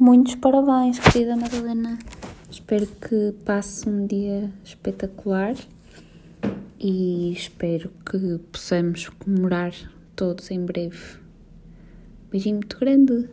Muitos parabéns, querida Madalena. Espero que passe um dia espetacular e espero que possamos comemorar todos em breve. Beijinho muito grande.